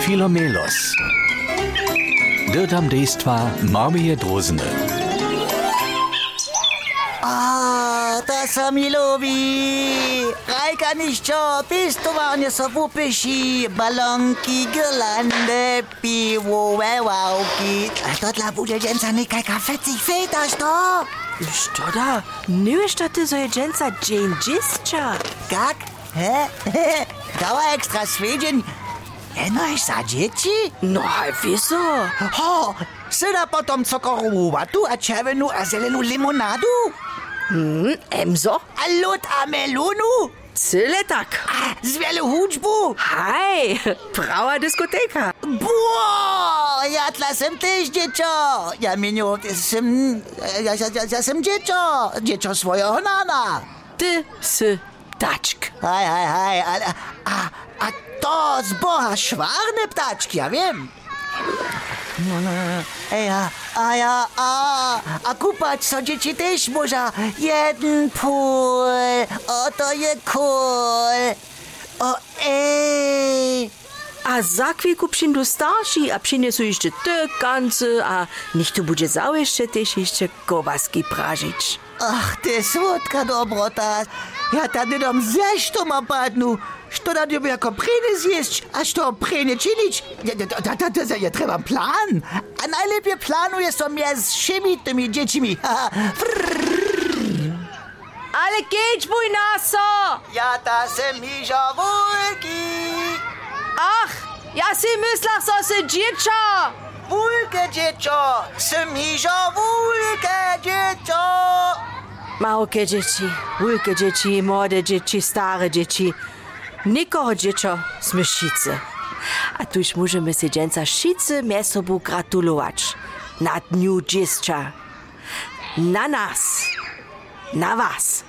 Philomelos. Dirtam dejstva Marmije Drozene. A, ah, da so mi ljubi. Rajka niščo, so wuppischi. Ballonki, girlande, pivo, wewauki. A to dla budžeženca nekaj kafecih feta, što? Što da? Nö, veš, da ti zoježenca džendžisča. Kak? He? Hä? Dava ekstra Schwedin? Svedžen. Jenoś za dzieci? No, wieso? Ho, syda potom cokorową watu, a czerwoną a zieloną limonadu. Hm, emzo? A lód a melonu. Cyle tak. A z wielu hudźbu. Hej, prava diskoteka. Bo, ja tla sem też dziecko. Ja minio, sem, ja, ja, ja, ja sem dziecko. Dziecko swojego nana. Ty sy tačk. Hej, hej, hej, ale, a, a to z Boha szwarne ptaczki, ja wiem. No, no, ej, a, a ja, a, a kupać co dzieci też może. Jeden pół, o to je cool. O, ej. A za chwilku przyjdą starsi, a jeszcze te kancy, a tu będzie załeszcze też jeszcze kowaski prażyć. Ach, ty słodka dobrota. Ja tady dom zjeść to ma padnu. Što da dobie jako prene zjeść, a što prene činić? Ja, trebam plan. A najlepiej planu jest to mnie z všemi tymi dziećmi. Ale keď mój naso! Ja ta Mižo Wulki. Ach, ja si myslach, so se dziecza! Wulke dziecko, sem Mižo Wulke dziecko. Małkie dzieci, wielkie dzieci, młode dzieci, stare dzieci. Nikogo dziecko z myšice. A tuż możemy się dżęca wszyscy mie sobą gratulować. Na dniu dziecka. Na nas. Na was.